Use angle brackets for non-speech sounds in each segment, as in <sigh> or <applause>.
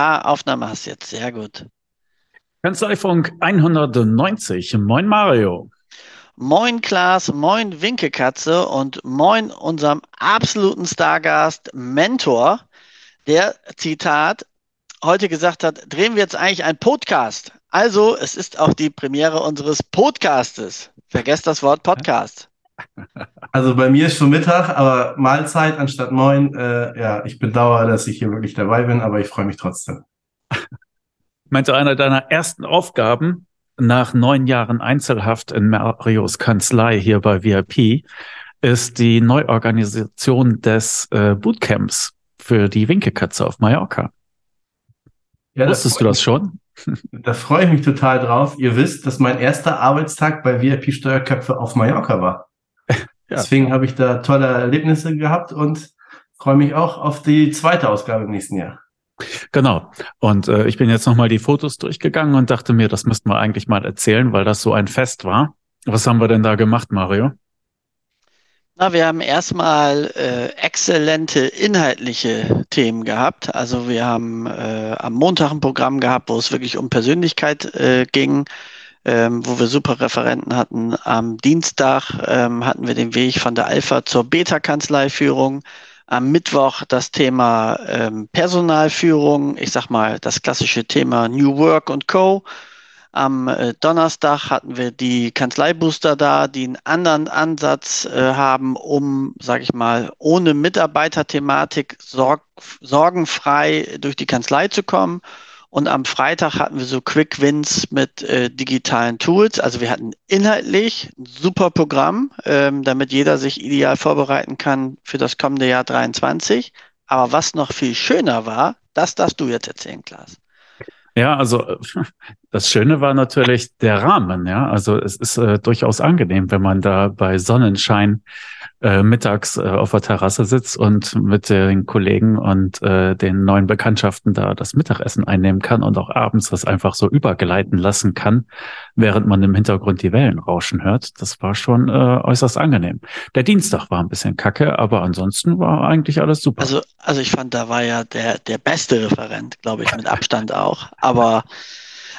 Ah, Aufnahme hast du jetzt. Sehr gut. Kanzleifunk 190. Moin Mario. Moin Klaas, moin Winkekatze und moin unserem absoluten Stargast Mentor, der Zitat heute gesagt hat, drehen wir jetzt eigentlich ein Podcast. Also, es ist auch die Premiere unseres Podcastes. Vergesst das Wort Podcast. <laughs> Also bei mir ist schon Mittag, aber Mahlzeit anstatt neun. Äh, ja, ich bedauere, dass ich hier wirklich dabei bin, aber ich freue mich trotzdem. <laughs> Meinte einer deiner ersten Aufgaben nach neun Jahren Einzelhaft in Marios Kanzlei hier bei VIP ist die Neuorganisation des äh, Bootcamps für die Winkekatze auf Mallorca. Ja, Wusstest du das schon? <laughs> Da freue ich mich total drauf. Ihr wisst, dass mein erster Arbeitstag bei VIP Steuerköpfe auf Mallorca war. Ja. Deswegen habe ich da tolle Erlebnisse gehabt und freue mich auch auf die zweite Ausgabe im nächsten Jahr. Genau. Und äh, ich bin jetzt nochmal die Fotos durchgegangen und dachte mir, das müssten wir eigentlich mal erzählen, weil das so ein Fest war. Was haben wir denn da gemacht, Mario? Na, wir haben erstmal äh, exzellente inhaltliche Themen gehabt. Also wir haben äh, am Montag ein Programm gehabt, wo es wirklich um Persönlichkeit äh, ging ähm, wo wir super Referenten hatten. Am Dienstag ähm, hatten wir den Weg von der Alpha zur Beta-Kanzleiführung. Am Mittwoch das Thema ähm, Personalführung, ich sag mal das klassische Thema New Work und Co. Am äh, Donnerstag hatten wir die Kanzleibooster da, die einen anderen Ansatz äh, haben, um, sage ich mal, ohne Mitarbeiterthematik sorg sorgenfrei durch die Kanzlei zu kommen. Und am Freitag hatten wir so Quick Wins mit äh, digitalen Tools. Also wir hatten inhaltlich ein super Programm, ähm, damit jeder sich ideal vorbereiten kann für das kommende Jahr 23. Aber was noch viel schöner war, das darfst du jetzt erzählen, Klaas. Ja, also das Schöne war natürlich der Rahmen. Ja, also es ist äh, durchaus angenehm, wenn man da bei Sonnenschein äh, mittags äh, auf der Terrasse sitzt und mit den Kollegen und äh, den neuen Bekanntschaften da das Mittagessen einnehmen kann und auch abends das einfach so übergleiten lassen kann, während man im Hintergrund die Wellen rauschen hört. Das war schon äh, äußerst angenehm. Der Dienstag war ein bisschen kacke, aber ansonsten war eigentlich alles super. Also, also ich fand, da war ja der, der beste Referent, glaube ich, mit Abstand auch. Aber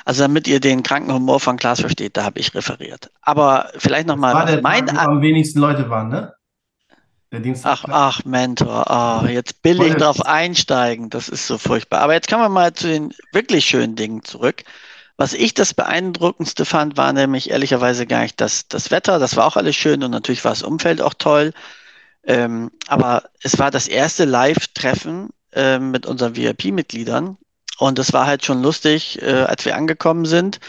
also damit ihr den kranken Humor von Klaas versteht, da habe ich referiert. Aber vielleicht nochmal, mein Tag, wo am wenigsten Leute waren, ne? Der Dienstag. Ach, ach, Mentor, oh, jetzt billig drauf einsteigen, das ist so furchtbar. Aber jetzt kommen wir mal zu den wirklich schönen Dingen zurück. Was ich das beeindruckendste fand, war nämlich ehrlicherweise gar nicht das, das Wetter, das war auch alles schön und natürlich war das Umfeld auch toll. Ähm, aber es war das erste Live-Treffen äh, mit unseren VIP-Mitgliedern und es war halt schon lustig, äh, als wir angekommen sind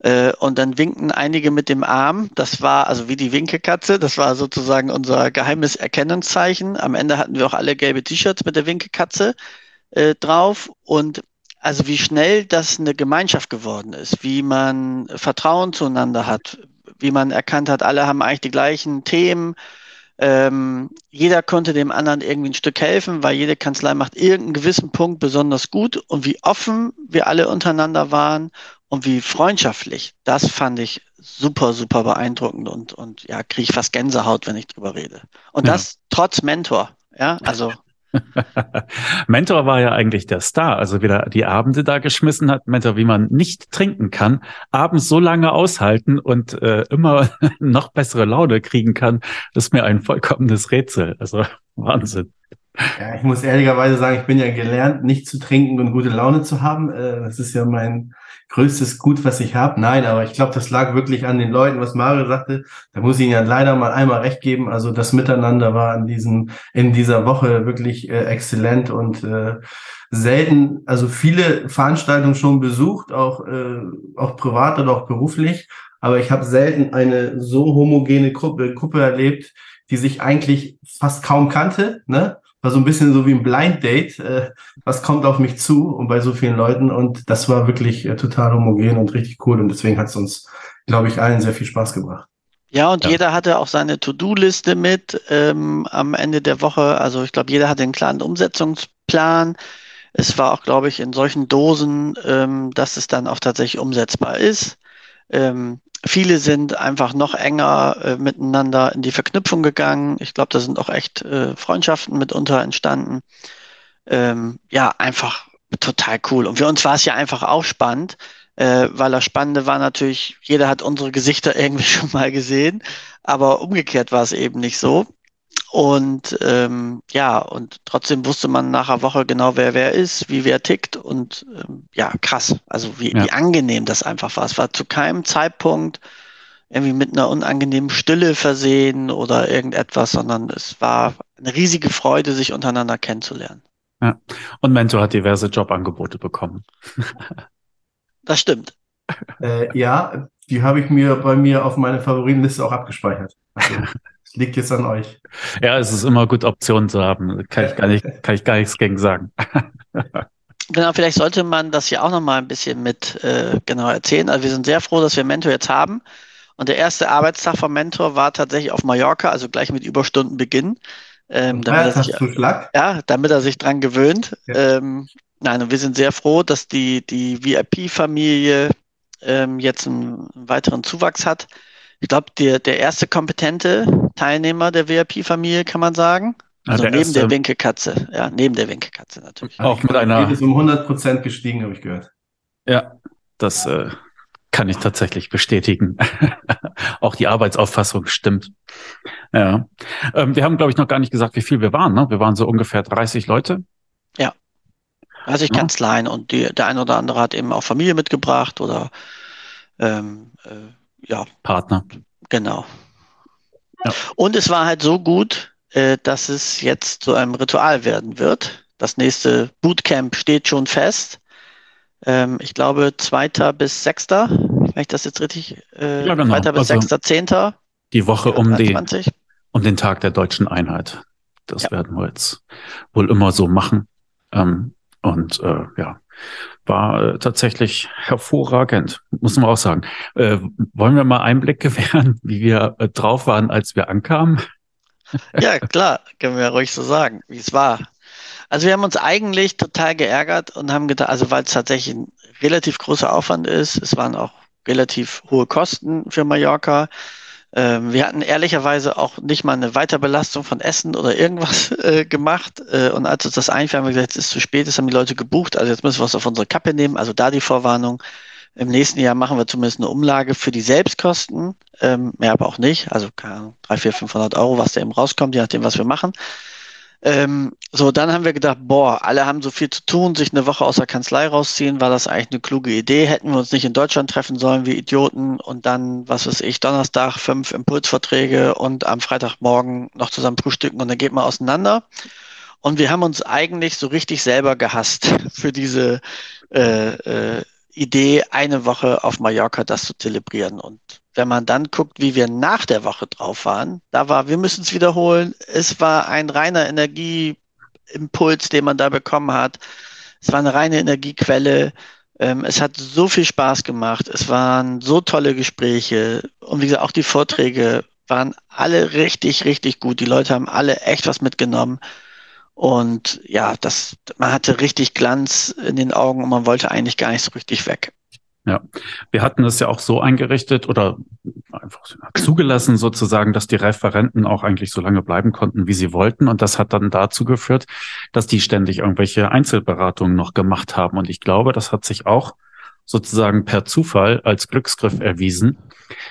äh, und dann winkten einige mit dem Arm. Das war also wie die Winkekatze. Das war sozusagen unser geheimes Erkennungszeichen. Am Ende hatten wir auch alle gelbe T-Shirts mit der Winkekatze äh, drauf. Und also wie schnell das eine Gemeinschaft geworden ist, wie man Vertrauen zueinander hat, wie man erkannt hat, alle haben eigentlich die gleichen Themen. Ähm, jeder konnte dem anderen irgendwie ein Stück helfen, weil jede Kanzlei macht irgendeinen gewissen Punkt besonders gut und wie offen wir alle untereinander waren und wie freundschaftlich, das fand ich super, super beeindruckend und, und ja, kriege ich fast Gänsehaut, wenn ich drüber rede. Und ja. das trotz Mentor, ja, also. <laughs> Mentor war ja eigentlich der Star, also wieder die Abende da geschmissen hat. Mentor, wie man nicht trinken kann, abends so lange aushalten und äh, immer <laughs> noch bessere Laune kriegen kann, ist mir ein vollkommenes Rätsel. Also Wahnsinn. Ja, ich muss ehrlicherweise sagen, ich bin ja gelernt, nicht zu trinken und gute Laune zu haben. Äh, das ist ja mein größtes Gut, was ich habe. Nein, aber ich glaube, das lag wirklich an den Leuten, was Mario sagte. Da muss ich Ihnen ja leider mal einmal recht geben. Also das Miteinander war in diesem, in dieser Woche wirklich äh, exzellent und äh, selten, also viele Veranstaltungen schon besucht, auch, äh, auch privat oder auch beruflich. Aber ich habe selten eine so homogene Gruppe, Gruppe erlebt, die sich eigentlich fast kaum kannte, ne? War so ein bisschen so wie ein Blind Date. Äh, was kommt auf mich zu und bei so vielen Leuten und das war wirklich äh, total homogen und richtig cool und deswegen hat es uns, glaube ich, allen sehr viel Spaß gebracht. Ja, und ja. jeder hatte auch seine To-Do-Liste mit ähm, am Ende der Woche. Also ich glaube, jeder hatte einen klaren Umsetzungsplan. Es war auch, glaube ich, in solchen Dosen, ähm, dass es dann auch tatsächlich umsetzbar ist. Ähm, viele sind einfach noch enger äh, miteinander in die Verknüpfung gegangen. Ich glaube, da sind auch echt äh, Freundschaften mitunter entstanden. Ähm, ja, einfach total cool. Und für uns war es ja einfach auch spannend, äh, weil das Spannende war natürlich, jeder hat unsere Gesichter <laughs> irgendwie schon mal gesehen, aber umgekehrt war es eben nicht so. Und ähm, ja, und trotzdem wusste man nach einer Woche genau, wer wer ist, wie wer tickt und ähm, ja, krass. Also wie, ja. wie angenehm das einfach war. Es war zu keinem Zeitpunkt irgendwie mit einer unangenehmen Stille versehen oder irgendetwas, sondern es war eine riesige Freude, sich untereinander kennenzulernen. Ja. Und Mentor hat diverse Jobangebote bekommen. <laughs> das stimmt. Äh, ja, die habe ich mir bei mir auf meine Favoritenliste auch abgespeichert. Also, <laughs> es liegt jetzt an euch. Ja, es ist immer gut, Optionen zu haben. Kann ich gar nicht, <laughs> kann ich gar nichts gegen sagen. <laughs> Genau, vielleicht sollte man das ja auch noch mal ein bisschen mit äh, genau erzählen. Also wir sind sehr froh, dass wir Mentor jetzt haben. Und der erste Arbeitstag vom Mentor war tatsächlich auf Mallorca, also gleich mit Überstunden beginnen. Ähm, damit, er sich, ja, damit er sich dran gewöhnt. Ja. Ähm, nein, und wir sind sehr froh, dass die, die VIP-Familie ähm, jetzt einen, einen, weiteren Zuwachs hat. Ich glaube, der, der erste kompetente Teilnehmer der VIP-Familie, kann man sagen. Also ja, neben erste, der Winkekatze. Ja, neben der Winkekatze natürlich. Auch mit einer. ist um 100 Prozent gestiegen, habe ich gehört. Ja, das äh, kann ich tatsächlich bestätigen. <laughs> auch die Arbeitsauffassung stimmt. Ja. Ähm, wir haben, glaube ich, noch gar nicht gesagt, wie viel wir waren. Ne? Wir waren so ungefähr 30 Leute. Ja. Also ich ja. Kanzleien und die, der eine oder andere hat eben auch Familie mitgebracht oder ähm, äh, ja. Partner. Genau. Ja. Und es war halt so gut, äh, dass es jetzt zu einem Ritual werden wird. Das nächste Bootcamp steht schon fest ähm, ich glaube, zweiter bis sechster, wenn ich das jetzt richtig, äh, ja, genau. zweiter bis also sechster, zehnter. Die Woche um, die, um den Tag der deutschen Einheit. Das ja. werden wir jetzt wohl immer so machen. Ähm, und äh, ja, war äh, tatsächlich hervorragend, muss man auch sagen. Äh, wollen wir mal Einblick <laughs> gewähren, wie wir äh, drauf waren, als wir ankamen? <laughs> Ja, klar, können wir ruhig so sagen, wie es war. Also wir haben uns eigentlich total geärgert und haben gedacht, also weil es tatsächlich ein relativ großer Aufwand ist, es waren auch relativ hohe Kosten für Mallorca. Ähm, wir hatten ehrlicherweise auch nicht mal eine Weiterbelastung von Essen oder irgendwas <laughs> äh, gemacht. Äh, und als uns das einfiel, haben wir gesagt, es ist zu spät, es haben die Leute gebucht, also jetzt müssen wir es auf unsere Kappe nehmen. Also da die Vorwarnung. Im nächsten Jahr machen wir zumindest eine Umlage für die Selbstkosten, ähm, mehr aber auch nicht. Also 3, 4, 500 Euro, was da eben rauskommt, je nachdem, was wir machen. Ähm, so, dann haben wir gedacht, boah, alle haben so viel zu tun, sich eine Woche aus der Kanzlei rausziehen, war das eigentlich eine kluge Idee? Hätten wir uns nicht in Deutschland treffen sollen wie Idioten und dann, was weiß ich, Donnerstag fünf Impulsverträge und am Freitagmorgen noch zusammen frühstücken und dann geht man auseinander. Und wir haben uns eigentlich so richtig selber gehasst <laughs> für diese äh, äh, Idee, eine Woche auf Mallorca das zu zelebrieren. Und wenn man dann guckt, wie wir nach der Woche drauf waren, da war, wir müssen es wiederholen, es war ein reiner Energieimpuls, den man da bekommen hat. Es war eine reine Energiequelle. Ähm, es hat so viel Spaß gemacht. Es waren so tolle Gespräche. Und wie gesagt, auch die Vorträge waren alle richtig, richtig gut. Die Leute haben alle echt was mitgenommen. Und ja, das, man hatte richtig Glanz in den Augen und man wollte eigentlich gar nicht so richtig weg. Ja, wir hatten es ja auch so eingerichtet oder einfach zugelassen sozusagen, dass die Referenten auch eigentlich so lange bleiben konnten, wie sie wollten. Und das hat dann dazu geführt, dass die ständig irgendwelche Einzelberatungen noch gemacht haben. Und ich glaube, das hat sich auch sozusagen per Zufall als Glücksgriff erwiesen,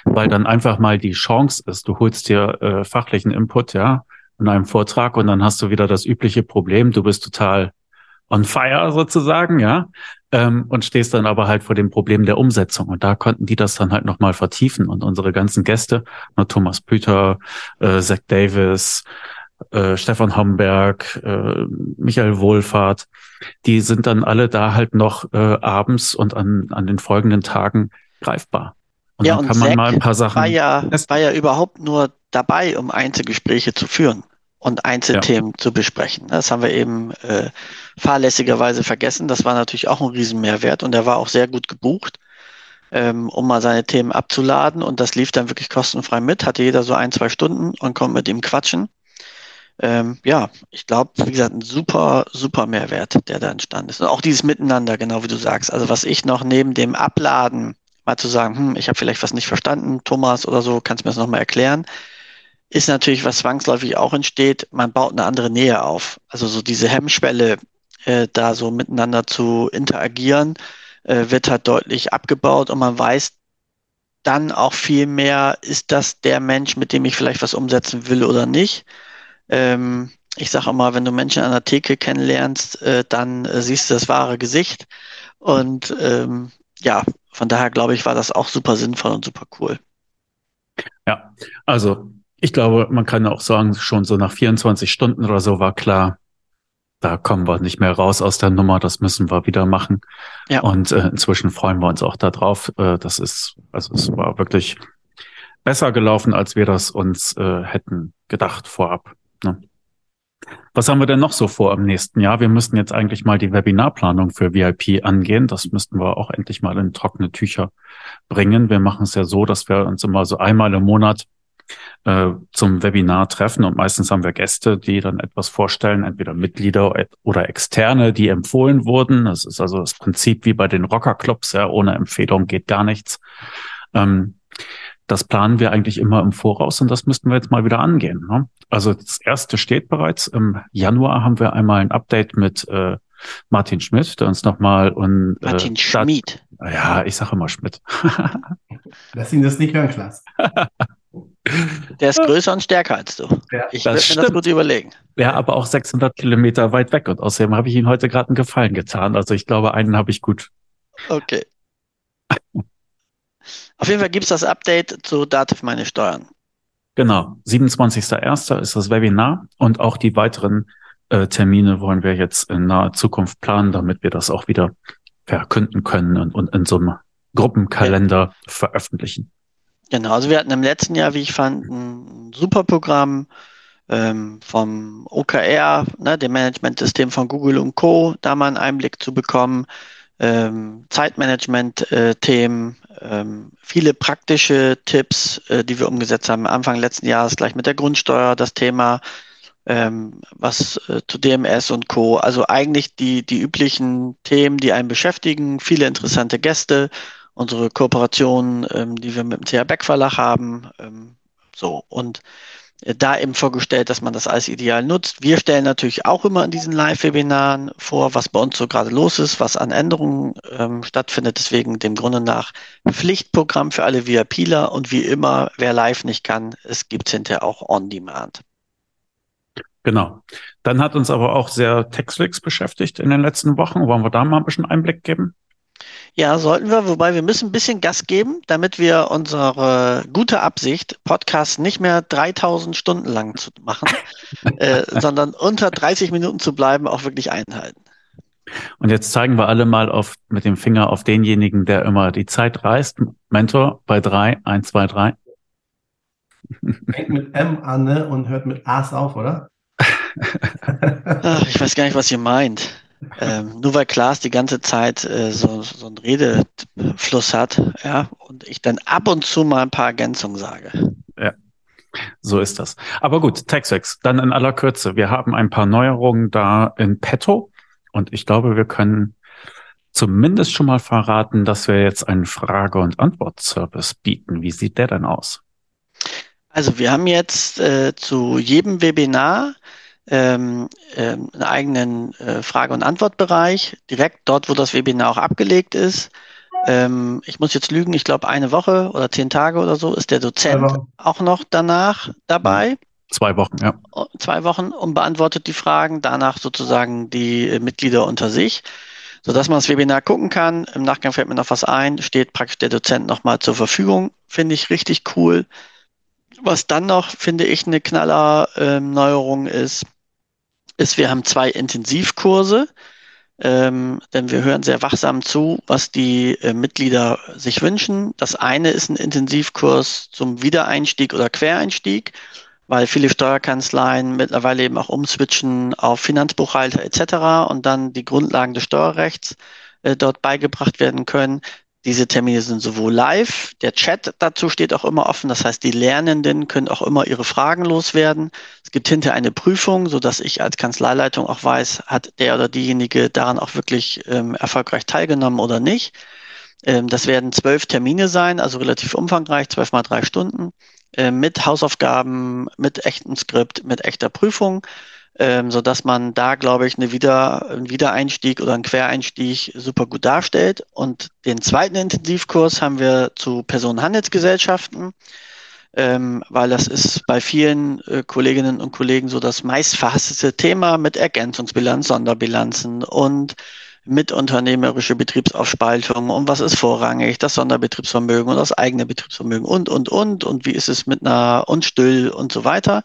weil dann einfach mal die Chance ist, du holst dir äh, fachlichen Input, ja, in einem Vortrag und dann hast du wieder das übliche Problem, du bist total on fire sozusagen, ja, ähm, und stehst dann aber halt vor dem Problem der Umsetzung. Und da konnten die das dann halt nochmal vertiefen. Und unsere ganzen Gäste, ne, Thomas Püter, äh, Zach Davis, äh, Stefan Homberg, äh, Michael Wohlfahrt, die sind dann alle da halt noch äh, abends und an, an den folgenden Tagen greifbar. Und ja, dann kann und man Zack mal ein paar Sachen. War ja, war ja überhaupt nur dabei, um Einzelgespräche zu führen und Einzelthemen ja. zu besprechen. Das haben wir eben äh, fahrlässigerweise vergessen. Das war natürlich auch ein Riesenmehrwert und er war auch sehr gut gebucht, ähm, um mal seine Themen abzuladen und das lief dann wirklich kostenfrei mit, hatte jeder so ein, zwei Stunden und konnte mit ihm quatschen. Ähm, ja, ich glaube, wie gesagt, ein super, super Mehrwert, der da entstanden ist. Und auch dieses Miteinander, genau wie du sagst. Also was ich noch neben dem Abladen mal zu sagen, hm, ich habe vielleicht was nicht verstanden, Thomas oder so, kannst du mir das nochmal erklären? Ist natürlich, was zwangsläufig auch entsteht, man baut eine andere Nähe auf. Also so diese Hemmschwelle, äh, da so miteinander zu interagieren, äh, wird halt deutlich abgebaut und man weiß dann auch viel mehr, ist das der Mensch, mit dem ich vielleicht was umsetzen will oder nicht. Ähm, ich sage immer, wenn du Menschen an der Theke kennenlernst, äh, dann äh, siehst du das wahre Gesicht. Und ähm, ja, von daher glaube ich, war das auch super sinnvoll und super cool. Ja, also ich glaube, man kann auch sagen, schon so nach 24 Stunden oder so war klar, da kommen wir nicht mehr raus aus der Nummer, das müssen wir wieder machen. Ja. Und äh, inzwischen freuen wir uns auch darauf. Äh, das ist, also es war wirklich besser gelaufen, als wir das uns äh, hätten gedacht vorab. Ne? Was haben wir denn noch so vor im nächsten Jahr? Wir müssten jetzt eigentlich mal die Webinarplanung für VIP angehen. Das müssten wir auch endlich mal in trockene Tücher bringen. Wir machen es ja so, dass wir uns immer so einmal im Monat äh, zum Webinar treffen und meistens haben wir Gäste, die dann etwas vorstellen, entweder Mitglieder oder Externe, die empfohlen wurden. Das ist also das Prinzip wie bei den Rockerclubs, ja, ohne Empfehlung geht gar nichts. Ähm, das planen wir eigentlich immer im Voraus und das müssten wir jetzt mal wieder angehen. Ne? Also das erste steht bereits. Im Januar haben wir einmal ein Update mit äh, Martin Schmidt, der uns nochmal und äh, Martin Schmidt. Ja, ich sage immer Schmidt. <laughs> Lass ihn das nicht hören, Klaas. <laughs> Der ist größer und stärker als du. Ja, ich würde mir das gut überlegen. Ja, aber auch 600 Kilometer weit weg. Und außerdem habe ich ihm heute gerade einen Gefallen getan. Also ich glaube, einen habe ich gut. Okay. Auf jeden Fall gibt es das Update zu Dativ meine Steuern. Genau. 27.01. ist das Webinar und auch die weiteren äh, Termine wollen wir jetzt in naher Zukunft planen, damit wir das auch wieder verkünden können und, und in so einem Gruppenkalender ja. veröffentlichen. Genau, also wir hatten im letzten Jahr, wie ich fand, ein super Programm ähm, vom OKR, ne, dem Managementsystem von Google und Co., da mal einen Einblick zu bekommen, ähm, Zeitmanagement-Themen, äh, ähm, viele praktische Tipps, äh, die wir umgesetzt haben. Anfang letzten Jahres gleich mit der Grundsteuer das Thema, ähm, was äh, zu DMS und Co. Also eigentlich die, die üblichen Themen, die einen beschäftigen, viele interessante Gäste unsere Kooperation, ähm, die wir mit dem CH Beck Verlag haben. Ähm, so und äh, da eben vorgestellt, dass man das als ideal nutzt. Wir stellen natürlich auch immer in diesen Live-Webinaren vor, was bei uns so gerade los ist, was an Änderungen ähm, stattfindet. Deswegen dem Grunde nach Pflichtprogramm für alle VIPler und wie immer, wer live nicht kann, es gibt hinterher auch On-Demand. Genau. Dann hat uns aber auch sehr Textflix beschäftigt in den letzten Wochen. Wollen wir da mal ein bisschen Einblick geben? Ja, sollten wir, wobei wir müssen ein bisschen Gas geben, damit wir unsere gute Absicht, Podcasts nicht mehr 3000 Stunden lang zu machen, <laughs> äh, sondern unter 30 Minuten zu bleiben, auch wirklich einhalten. Und jetzt zeigen wir alle mal auf, mit dem Finger auf denjenigen, der immer die Zeit reißt. Mentor bei drei, eins, zwei, drei. Fängt mit M an ne? und hört mit A's auf, oder? Ach, ich weiß gar nicht, was ihr meint. Ähm, nur weil Klaas die ganze Zeit äh, so, so einen Redefluss hat, ja, und ich dann ab und zu mal ein paar Ergänzungen sage. Ja. So ist das. Aber gut, TechSex, dann in aller Kürze. Wir haben ein paar Neuerungen da in petto und ich glaube, wir können zumindest schon mal verraten, dass wir jetzt einen Frage- und Antwort-Service bieten. Wie sieht der denn aus? Also wir haben jetzt äh, zu jedem Webinar ähm, ähm, einen eigenen äh, Frage- und Antwortbereich, direkt dort, wo das Webinar auch abgelegt ist. Ähm, ich muss jetzt lügen, ich glaube eine Woche oder zehn Tage oder so ist der Dozent auch noch danach dabei. Zwei Wochen, ja. Oh, zwei Wochen und beantwortet die Fragen, danach sozusagen die äh, Mitglieder unter sich, sodass man das Webinar gucken kann. Im Nachgang fällt mir noch was ein, steht praktisch der Dozent nochmal zur Verfügung. Finde ich richtig cool. Was dann noch, finde ich, eine knaller äh, Neuerung ist, ist, wir haben zwei Intensivkurse, ähm, denn wir hören sehr wachsam zu, was die äh, Mitglieder sich wünschen. Das eine ist ein Intensivkurs zum Wiedereinstieg oder Quereinstieg, weil viele Steuerkanzleien mittlerweile eben auch umswitchen auf Finanzbuchhalter etc. und dann die Grundlagen des Steuerrechts äh, dort beigebracht werden können. Diese Termine sind sowohl live, der Chat dazu steht auch immer offen. Das heißt, die Lernenden können auch immer ihre Fragen loswerden. Es gibt hinter eine Prüfung, so dass ich als Kanzleileitung auch weiß, hat der oder diejenige daran auch wirklich ähm, erfolgreich teilgenommen oder nicht. Ähm, das werden zwölf Termine sein, also relativ umfangreich, zwölf mal drei Stunden, äh, mit Hausaufgaben, mit echtem Skript, mit echter Prüfung. Ähm, so dass man da, glaube ich, eine Wieder, einen Wiedereinstieg oder einen Quereinstieg super gut darstellt. Und den zweiten Intensivkurs haben wir zu Personenhandelsgesellschaften, ähm, weil das ist bei vielen äh, Kolleginnen und Kollegen so das meistverhasste Thema mit Ergänzungsbilanz, Sonderbilanzen und mitunternehmerische Betriebsaufspaltung und was ist vorrangig, das Sonderbetriebsvermögen und das eigene Betriebsvermögen und, und, und und wie ist es mit einer Unstill und so weiter.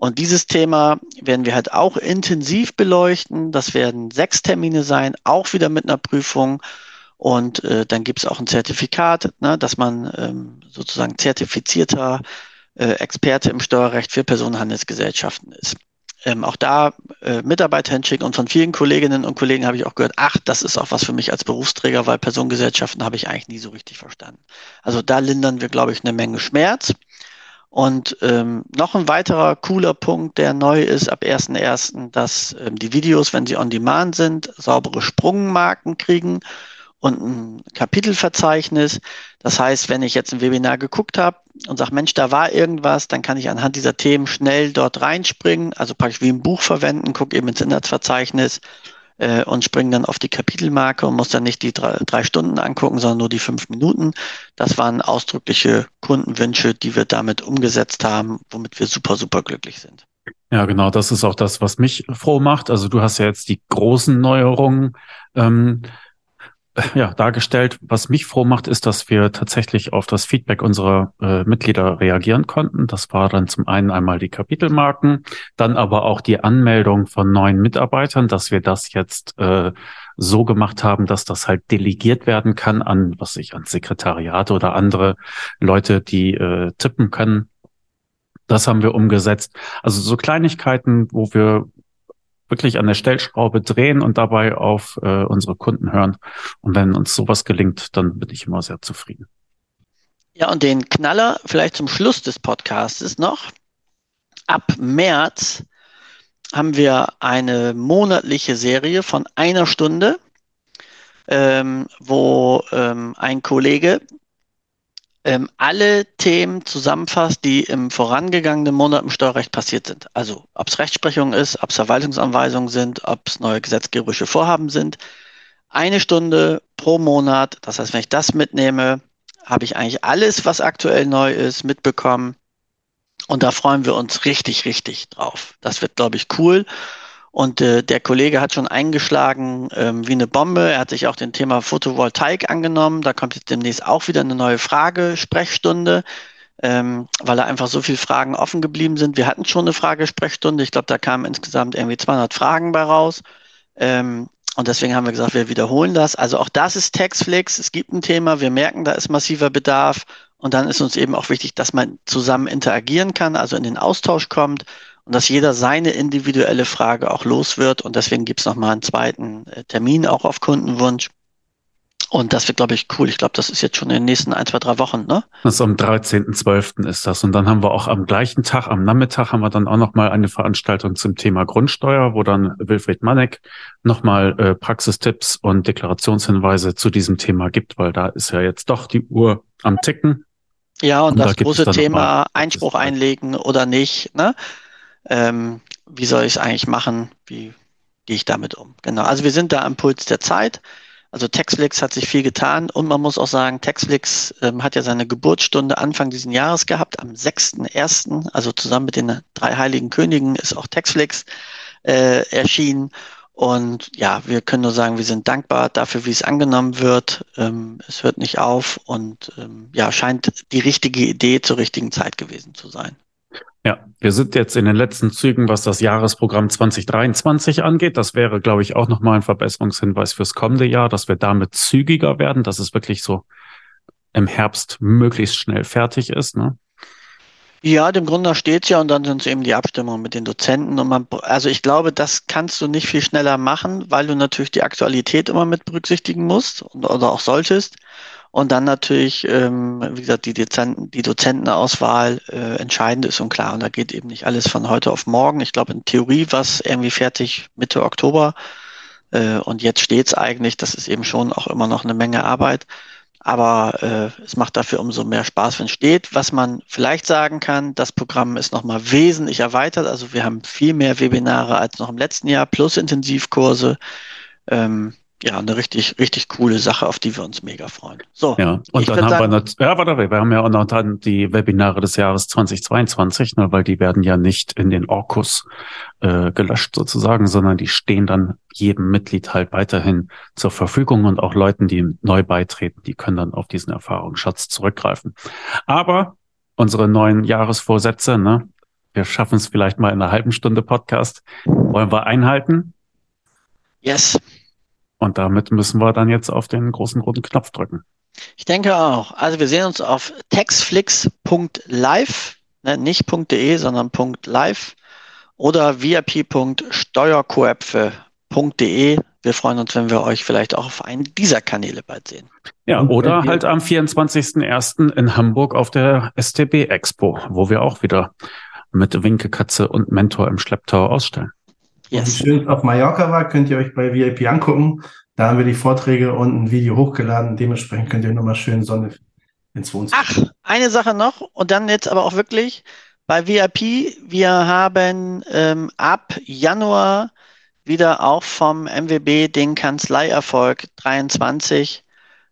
Und dieses Thema werden wir halt auch intensiv beleuchten. Das werden sechs Termine sein, auch wieder mit einer Prüfung. Und äh, dann gibt es auch ein Zertifikat, ne, dass man ähm, sozusagen zertifizierter äh, Experte im Steuerrecht für Personenhandelsgesellschaften ist. Ähm, auch da äh, Mitarbeiter hinschicken und von vielen Kolleginnen und Kollegen habe ich auch gehört, ach, das ist auch was für mich als Berufsträger, weil Personengesellschaften habe ich eigentlich nie so richtig verstanden. Also da lindern wir, glaube ich, eine Menge Schmerz. Und ähm, noch ein weiterer cooler Punkt, der neu ist ab 1.1., dass ähm, die Videos, wenn sie on demand sind, saubere Sprungmarken kriegen und ein Kapitelverzeichnis. Das heißt, wenn ich jetzt ein Webinar geguckt habe und sage, Mensch, da war irgendwas, dann kann ich anhand dieser Themen schnell dort reinspringen, also praktisch wie ein Buch verwenden, gucke eben ins Inhaltsverzeichnis äh, und springe dann auf die Kapitelmarke und muss dann nicht die drei, drei Stunden angucken, sondern nur die fünf Minuten. Das waren ausdrückliche Kundenwünsche, die wir damit umgesetzt haben, womit wir super, super glücklich sind. Ja, genau, das ist auch das, was mich froh macht. Also du hast ja jetzt die großen Neuerungen ähm, ja, dargestellt. Was mich froh macht, ist, dass wir tatsächlich auf das Feedback unserer äh, Mitglieder reagieren konnten. Das war dann zum einen einmal die Kapitelmarken, dann aber auch die Anmeldung von neuen Mitarbeitern, dass wir das jetzt äh, so gemacht haben, dass das halt delegiert werden kann an, was ich, an Sekretariate oder andere Leute, die äh, tippen können. Das haben wir umgesetzt. Also so Kleinigkeiten, wo wir wirklich an der Stellschraube drehen und dabei auf äh, unsere Kunden hören. Und wenn uns sowas gelingt, dann bin ich immer sehr zufrieden. Ja, und den Knaller vielleicht zum Schluss des Podcasts noch. Ab März haben wir eine monatliche Serie von einer Stunde, ähm, wo ähm, ein Kollege ähm, alle Themen zusammenfasst, die im vorangegangenen Monat im Steuerrecht passiert sind. Also ob es Rechtsprechung ist, ob es Verwaltungsanweisungen sind, ob es neue gesetzgeberische Vorhaben sind. Eine Stunde pro Monat. Das heißt, wenn ich das mitnehme, habe ich eigentlich alles, was aktuell neu ist, mitbekommen. Und da freuen wir uns richtig, richtig drauf. Das wird, glaube ich, cool. Und äh, der Kollege hat schon eingeschlagen ähm, wie eine Bombe. Er hat sich auch dem Thema Photovoltaik angenommen. Da kommt jetzt demnächst auch wieder eine neue Frage-Sprechstunde, ähm, weil da einfach so viele Fragen offen geblieben sind. Wir hatten schon eine Fragesprechstunde. Ich glaube, da kamen insgesamt irgendwie 200 Fragen bei raus. Ähm, und deswegen haben wir gesagt, wir wiederholen das. Also auch das ist Textflix. Es gibt ein Thema. Wir merken, da ist massiver Bedarf. Und dann ist uns eben auch wichtig, dass man zusammen interagieren kann, also in den Austausch kommt und dass jeder seine individuelle Frage auch los wird. Und deswegen gibt es nochmal einen zweiten äh, Termin auch auf Kundenwunsch. Und das wird, glaube ich, cool. Ich glaube, das ist jetzt schon in den nächsten ein, zwei, drei Wochen, ne? Das ist am 13.12. ist das. Und dann haben wir auch am gleichen Tag, am Nachmittag, haben wir dann auch nochmal eine Veranstaltung zum Thema Grundsteuer, wo dann Wilfried Manek nochmal äh, Praxistipps und Deklarationshinweise zu diesem Thema gibt, weil da ist ja jetzt doch die Uhr am Ticken. Ja, und, und das da große Thema Einspruch einlegen oder nicht, ne? Ähm, wie soll ich es eigentlich machen, wie gehe ich damit um. Genau, also wir sind da am Puls der Zeit. Also Textflix hat sich viel getan und man muss auch sagen, Textflix ähm, hat ja seine Geburtsstunde Anfang diesen Jahres gehabt, am 6.1., also zusammen mit den drei heiligen Königen ist auch Textflix äh, erschienen. Und ja, wir können nur sagen, wir sind dankbar dafür, wie es angenommen wird. Ähm, es hört nicht auf und ähm, ja, scheint die richtige Idee zur richtigen Zeit gewesen zu sein. Ja, wir sind jetzt in den letzten Zügen, was das Jahresprogramm 2023 angeht. Das wäre, glaube ich, auch nochmal ein Verbesserungshinweis fürs kommende Jahr, dass wir damit zügiger werden, dass es wirklich so im Herbst möglichst schnell fertig ist. Ne? Ja, dem Grunde steht's ja und dann sind es eben die Abstimmungen mit den Dozenten und man, also ich glaube, das kannst du nicht viel schneller machen, weil du natürlich die Aktualität immer mit berücksichtigen musst oder auch solltest. Und dann natürlich, ähm, wie gesagt, die, Dozenten, die Dozentenauswahl äh, entscheidend ist und klar. Und da geht eben nicht alles von heute auf morgen. Ich glaube, in Theorie war es irgendwie fertig Mitte Oktober. Äh, und jetzt steht's eigentlich, das ist eben schon auch immer noch eine Menge Arbeit. Aber äh, es macht dafür umso mehr Spaß, wenn es steht. Was man vielleicht sagen kann, das Programm ist nochmal wesentlich erweitert. Also wir haben viel mehr Webinare als noch im letzten Jahr, plus Intensivkurse. Ähm, ja, eine richtig, richtig coole Sache, auf die wir uns mega freuen. So. Ja, und dann haben sagen, wir ja, warte, wir haben ja auch noch dann die Webinare des Jahres 2022, ne, weil die werden ja nicht in den Orkus äh, gelöscht sozusagen, sondern die stehen dann jedem Mitglied halt weiterhin zur Verfügung und auch Leuten, die neu beitreten, die können dann auf diesen Erfahrungsschatz zurückgreifen. Aber unsere neuen Jahresvorsätze, ne, wir schaffen es vielleicht mal in einer halben Stunde Podcast, wollen wir einhalten? Yes. Und damit müssen wir dann jetzt auf den großen roten Knopf drücken. Ich denke auch. Also wir sehen uns auf textflix.live, ne, nicht .de, sondern .live oder vip.steuerkoepfe.de. Wir freuen uns, wenn wir euch vielleicht auch auf einen dieser Kanäle bald sehen. Ja, oder halt am 24.01. in Hamburg auf der STB Expo, wo wir auch wieder mit Winkekatze und Mentor im Schlepptau ausstellen. Yes. Wie schön es auf Mallorca war, könnt ihr euch bei VIP angucken. Da haben wir die Vorträge und ein Video hochgeladen. Dementsprechend könnt ihr nochmal schön Sonne ins Wohnzimmer. Ach, eine Sache noch und dann jetzt aber auch wirklich bei VIP. Wir haben ähm, ab Januar wieder auch vom MWB den Kanzleierfolg 23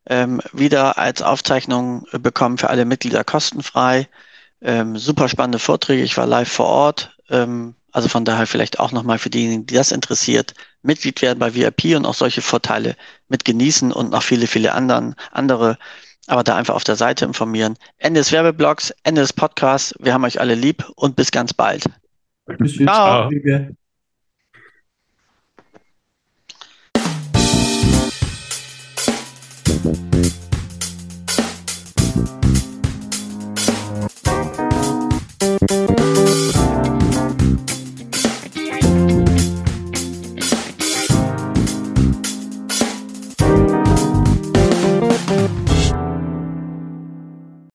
ähm, wieder als Aufzeichnung bekommen für alle Mitglieder kostenfrei. Ähm, super spannende Vorträge. Ich war live vor Ort. Ähm, also von daher vielleicht auch nochmal für diejenigen, die das interessiert, Mitglied werden bei VIP und auch solche Vorteile mit genießen und noch viele, viele anderen, andere. Aber da einfach auf der Seite informieren. Ende des Werbeblogs, Ende des Podcasts. Wir haben euch alle lieb und bis ganz bald. Bis Ciao. Ciao.